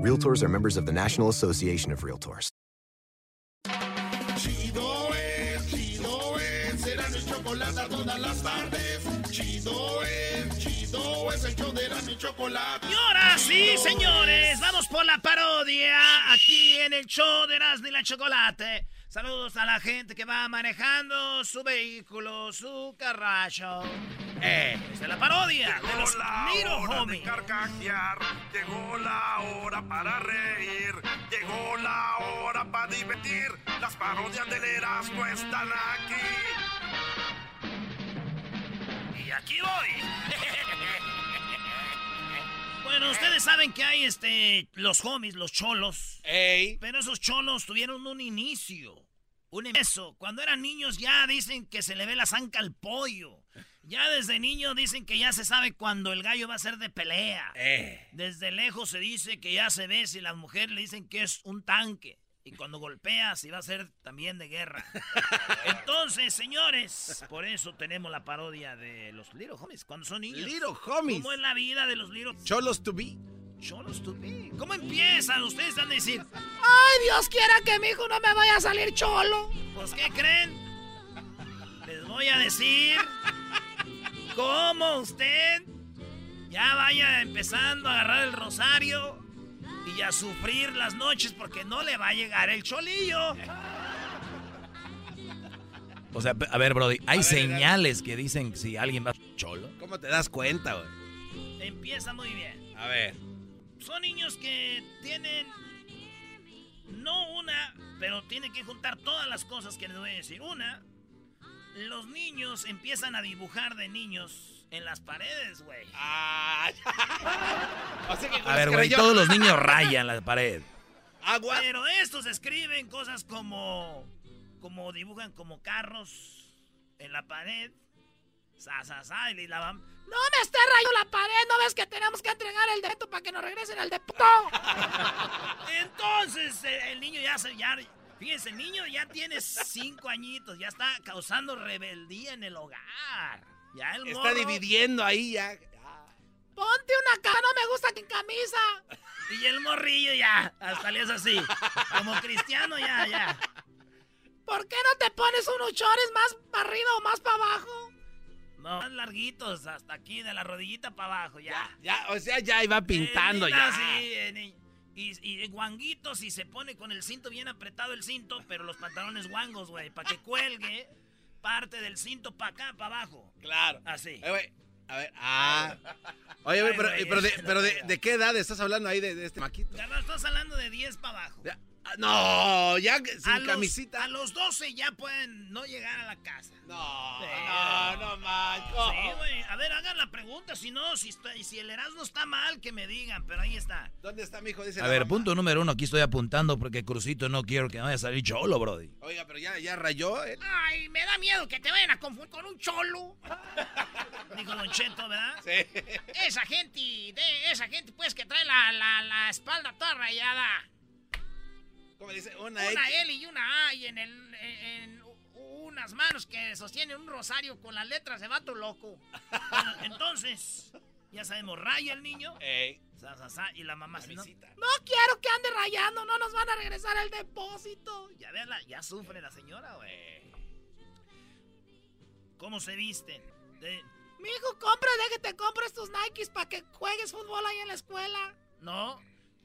Realtors are members of the National Association of Realtors. Chido es, chido es, será mi chocolate todas las tardes. Chido es, chido es el show de la mi chocolate. Y ahora sí, señores, vamos por la parodia aquí en el show de Erasmo y la Chocolate. Saludos a la gente que va manejando su vehículo, su carracho. Eh, es la parodia de los Little Homies. carcajear, llegó la hora para reír, llegó la hora para divertir. Las parodias del Erasmo están aquí. Y aquí voy. Bueno, ustedes saben que hay este los homies, los cholos. Pero esos cholos tuvieron un inicio. Un eso. Cuando eran niños ya dicen que se le ve la zanca al pollo. Ya desde niño dicen que ya se sabe cuando el gallo va a ser de pelea. Desde lejos se dice que ya se ve si las mujeres le dicen que es un tanque. Y cuando golpea, si va a ser también de guerra. Entonces, señores, por eso tenemos la parodia de los Little Homies cuando son niños. Little Homies. ¿Cómo es la vida de los Little Cholos to be. Cholos to be? ¿Cómo empiezan? Ustedes van a decir, Ay, Dios quiera que mi hijo no me vaya a salir cholo. pues, ¿qué creen? Les voy a decir cómo usted ya vaya empezando a agarrar el rosario y a sufrir las noches porque no le va a llegar el cholillo. O sea, a ver, Brody, hay señales que dicen si alguien va cholo. ¿Cómo te das cuenta, güey? Empieza muy bien. A ver. Son niños que tienen no una, pero tienen que juntar todas las cosas que les voy a decir. Una, los niños empiezan a dibujar de niños en las paredes, güey. Ah, o sea que A ver, güey, todos los niños rayan la pared. Agua. Pero estos escriben cosas como. Como dibujan como carros en la pared. Sa, sa, sa, y la van. No me esté rayando la pared, ¿no ves que tenemos que entregar el depósito para que nos regresen el depósito? Entonces, el niño ya se. Ya, fíjense, el niño ya tiene cinco añitos, ya está causando rebeldía en el hogar. Ya el Está morro- dividiendo ahí ya. Ponte una cara, no me gusta sin camisa. Y el morrillo ya, hasta le es así. Como cristiano ya, ya. ¿Por qué no te pones unos chores más para arriba o más para abajo? No, más larguitos, hasta aquí, de la rodillita para abajo, ya. Ya, o sea, ya iba pintando Eh, ya. así, eh, y, y guanguitos y se pone con el cinto bien apretado el cinto, pero los pantalones guangos, güey, para que cuelgue parte del cinto para acá, para abajo. Claro. Así. Eh, güey, a ver, ah. Oye, Ay, pero, pero, de, pero de, pega. ¿de qué edad estás hablando ahí de, de este maquito? Carnal, estás hablando de 10 para abajo. Ya, No, ya sin a, los, camisita. a los 12 ya pueden no llegar a la casa. No, Sí. no, no manches. Sí, güey. A ver, hagan la pregunta. Si no, si, está, si el Erasmo está mal, que me digan. Pero ahí está. ¿Dónde está mi hijo? Dice A ver, mamá. punto número uno, aquí estoy apuntando porque Crucito no quiero que vaya a salir cholo, Brody. Oiga, pero ya, ya rayó. ¿eh? Ay, me da miedo que te vayan a confundir con un cholo. Dijo Don Cheto, ¿verdad? Sí. Esa gente, de esa gente, pues, que trae la, la, la espalda toda rayada. ¿Cómo dice? Una, Una X. L y una A y en, el, en, en unas manos que sostienen un rosario con las letras de vato loco. Bueno, entonces, ya sabemos, raya el niño. Ey, sa, sa, sa, y la mamá si no. No quiero que ande rayando, no nos van a regresar el depósito. Ya véanla, ya sufre la señora, güey. ¿Cómo se visten? De- Mi hijo, compra, déjate, compres tus Nikes para que juegues fútbol ahí en la escuela. no,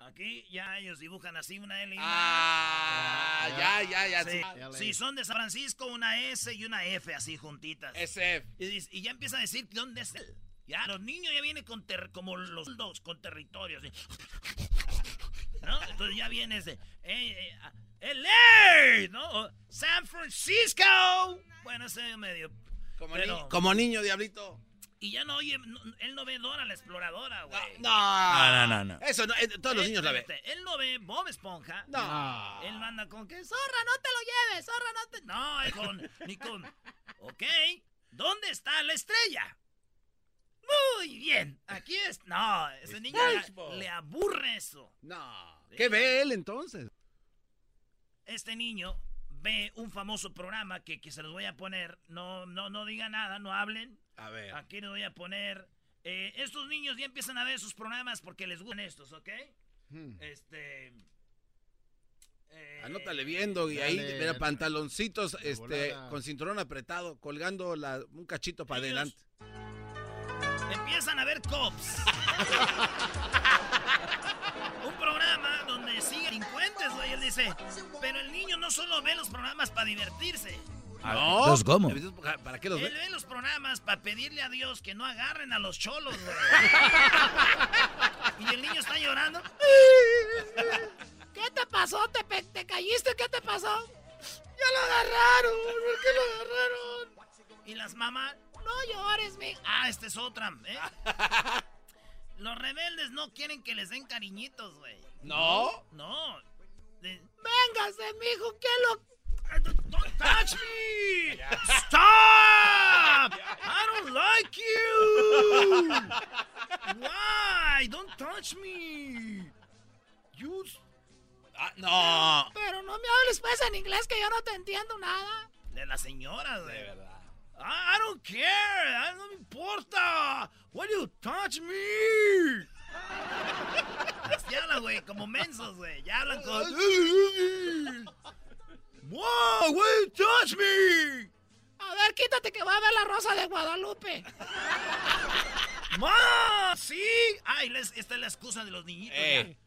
Aquí ya ellos dibujan así una L y una Ah, ya, ya, ya. Sí. Si son de San Francisco, una S y una F así juntitas. SF. Y, ya empieza a decir dónde es él. Ya, los niños ya vienen con como los dos, con territorios. ¿No? Entonces ya viene ese. Eh, eh, LA, ¿no? San Francisco. Bueno, ese medio. Como, como niño, diablito. Y ya no oye, él no ve Dora la exploradora, güey. No, no, no, no. Eso no, eh, todos los niños la ven. Él no ve Bob Esponja. No. Él manda con que, zorra, no te lo lleves, zorra, no te... No, es con, ni con, ok, ¿dónde está la estrella? Muy bien, aquí es... No, ese niño le, aburre eso. No. ¿Qué ve él entonces? Este niño ve un famoso programa que, que se los voy a poner. No, no, no diga nada, no hablen. A ver. Aquí les voy a poner. Eh, estos niños ya empiezan a ver sus programas porque les gustan estos, ¿ok? Hmm. Este. Eh, Anótale viendo y ahí, mira, pantaloncitos este, con cinturón apretado, colgando un cachito para adelante. Empiezan a ver cops. un programa donde siguen delincuentes, güey. Él dice, pero el niño no solo ve los programas para divertirse. No. ¿Los cómo? ¿Para qué los Él ve los programas para pedirle a Dios que no agarren a los cholos, güey. y el niño está llorando. ¿Qué te pasó? ¿Te, ¿Te caíste? ¿Qué te pasó? Ya lo agarraron. ¿Por qué lo agarraron? Y las mamás, no llores, mi. Ah, esta es otra, ¿eh? Los rebeldes no quieren que les den cariñitos, güey. ¿No? No. Véngase, mijo, ¿qué lo Don't touch me! Stop! I don't like you! Why? Don't touch me! You... Ah, no. Pero no me hables pues en inglés que yo no te entiendo nada. De la señora, de verdad. I, don't care. no me importa. Why do you touch me? Así hablan, güey, como mensos, güey. Ya hablan con... ¡Wow! ¡Will touch me! A ver, quítate que va a ver la rosa de Guadalupe. ¡Ma! ¡Sí! Ay, esta es la excusa de los niñitos. Eh.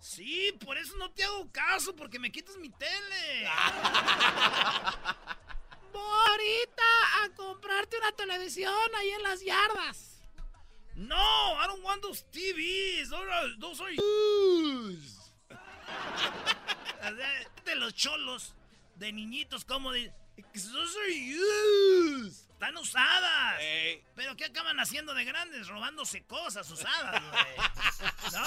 Sí, por eso no te hago caso, porque me quitas mi tele. Voy ahorita a comprarte una televisión ahí en las yardas. No, I don't want those TVs. Those are, de los cholos de niñitos como de... Están usadas. Pero ¿qué acaban haciendo de grandes? Robándose cosas usadas, ¿No?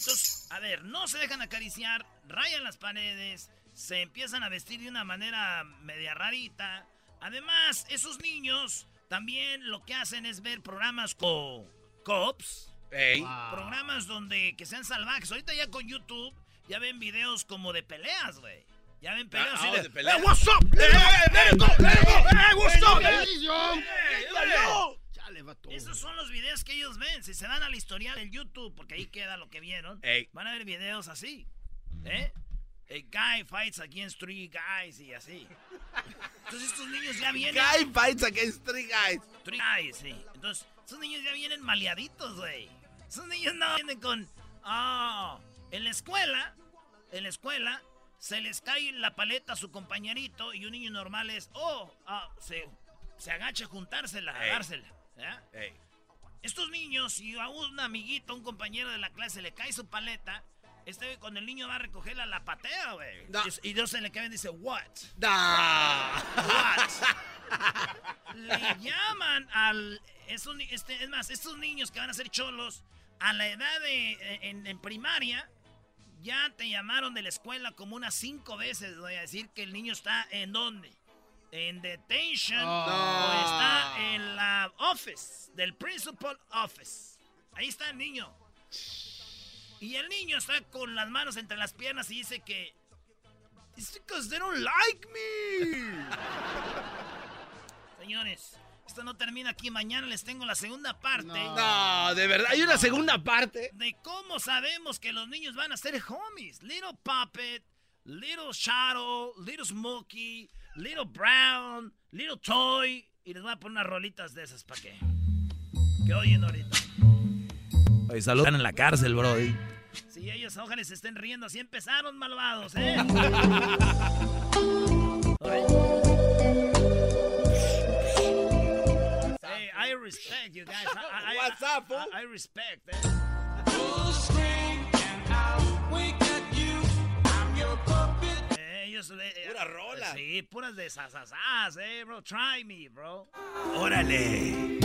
Entonces, a ver, no se dejan acariciar, rayan las paredes, se empiezan a vestir de una manera media rarita. Además, esos niños también lo que hacen es ver programas como Cops. Programas donde que sean salvajes. Ahorita ya con YouTube ya ven videos como de peleas, güey. Ya ven peleas ah, de, de peleas. Hey, what's up? Let, let, go, let go. Hey, what's up? Esos son los videos que ellos ven. Si se van al historial del YouTube, porque ahí queda lo que vieron, van a ver videos así. ¿Eh? A guy fights against three guys y así. Entonces estos niños ya vienen. Guy fights against three guys. Three guys, sí. Entonces, estos niños ya vienen maleaditos, güey. Esos niños no vienen con. Ah, en la escuela, en la escuela, se les cae la paleta a su compañerito y un niño normal es, oh, ah, se, se agacha a juntársela, a dársela. Estos niños, si a un amiguito, un compañero de la clase le cae su paleta, este cuando el niño va a recogerla, la patea, güey. Y, Dios se le cae y dice, what? Da. What? le llaman al... este, es más, estos niños que van a ser cholos, a la edad de... en, en primaria ya te llamaron de la escuela como unas cinco veces, voy a decir que el niño está en dónde. En detention o está en la office, del principal office. Ahí está el niño. Y el niño está con las manos entre las piernas y dice que It's because they don't like me. Señores, esto no termina aquí. Mañana les tengo la segunda parte. No, de verdad, hay una segunda parte. De cómo sabemos que los niños van a ser homies. Little Puppet, Little Shadow, Little Smokey, Little Brown, Little Toy. Y les voy a poner unas rolitas de esas para que, que oyen ahorita. Oye, saludan en la cárcel, Brody. Si ellos ojalá se estén riendo, así empezaron malvados, ¿eh? I, I, What's up, fool? I, I respect, eh? Ellos, eh, Pura rola. Sí, puras de sasasas, eh, bro. Try me, bro. Órale.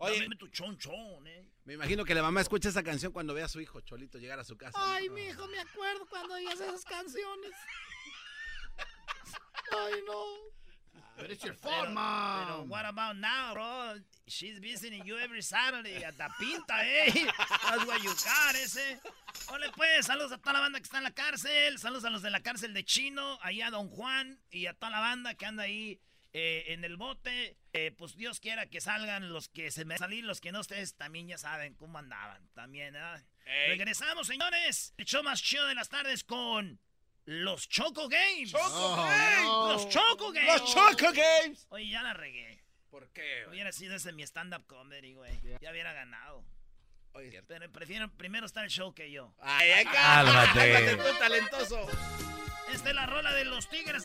Oye, Dame tu chonchón, eh. me imagino que la mamá escucha esa canción cuando ve a su hijo Cholito llegar a su casa. Ay, mi hijo, me acuerdo cuando oías esas canciones. Ay, no. But it's your fault, Pero, mom. pero what about now, bro? She's visiting you every Saturday at the pinta, eh. That's what you got, ese. Ole, pues, saludos a toda la banda que está en la cárcel. Saludos a los de la cárcel de Chino, ahí a Don Juan y a toda la banda que anda ahí eh, en el bote. Eh, pues Dios quiera que salgan los que se me salir, los que no ustedes también ya saben cómo andaban. También, ¿eh? Regresamos, señores. El show más chido de las tardes con los Choco Games. ¡Choco Games! Los Choco Games. ¡Los Choco Games! Oye, ya la regué. ¿Por qué? güey? Hubiera sido ese mi stand-up comedy, güey. Ya hubiera ganado. Oye, Pero prefiero primero estar el show que yo. Ay, acá. Cálmate. Cálmate, tú, talentoso. Esta es la rola de los tigres.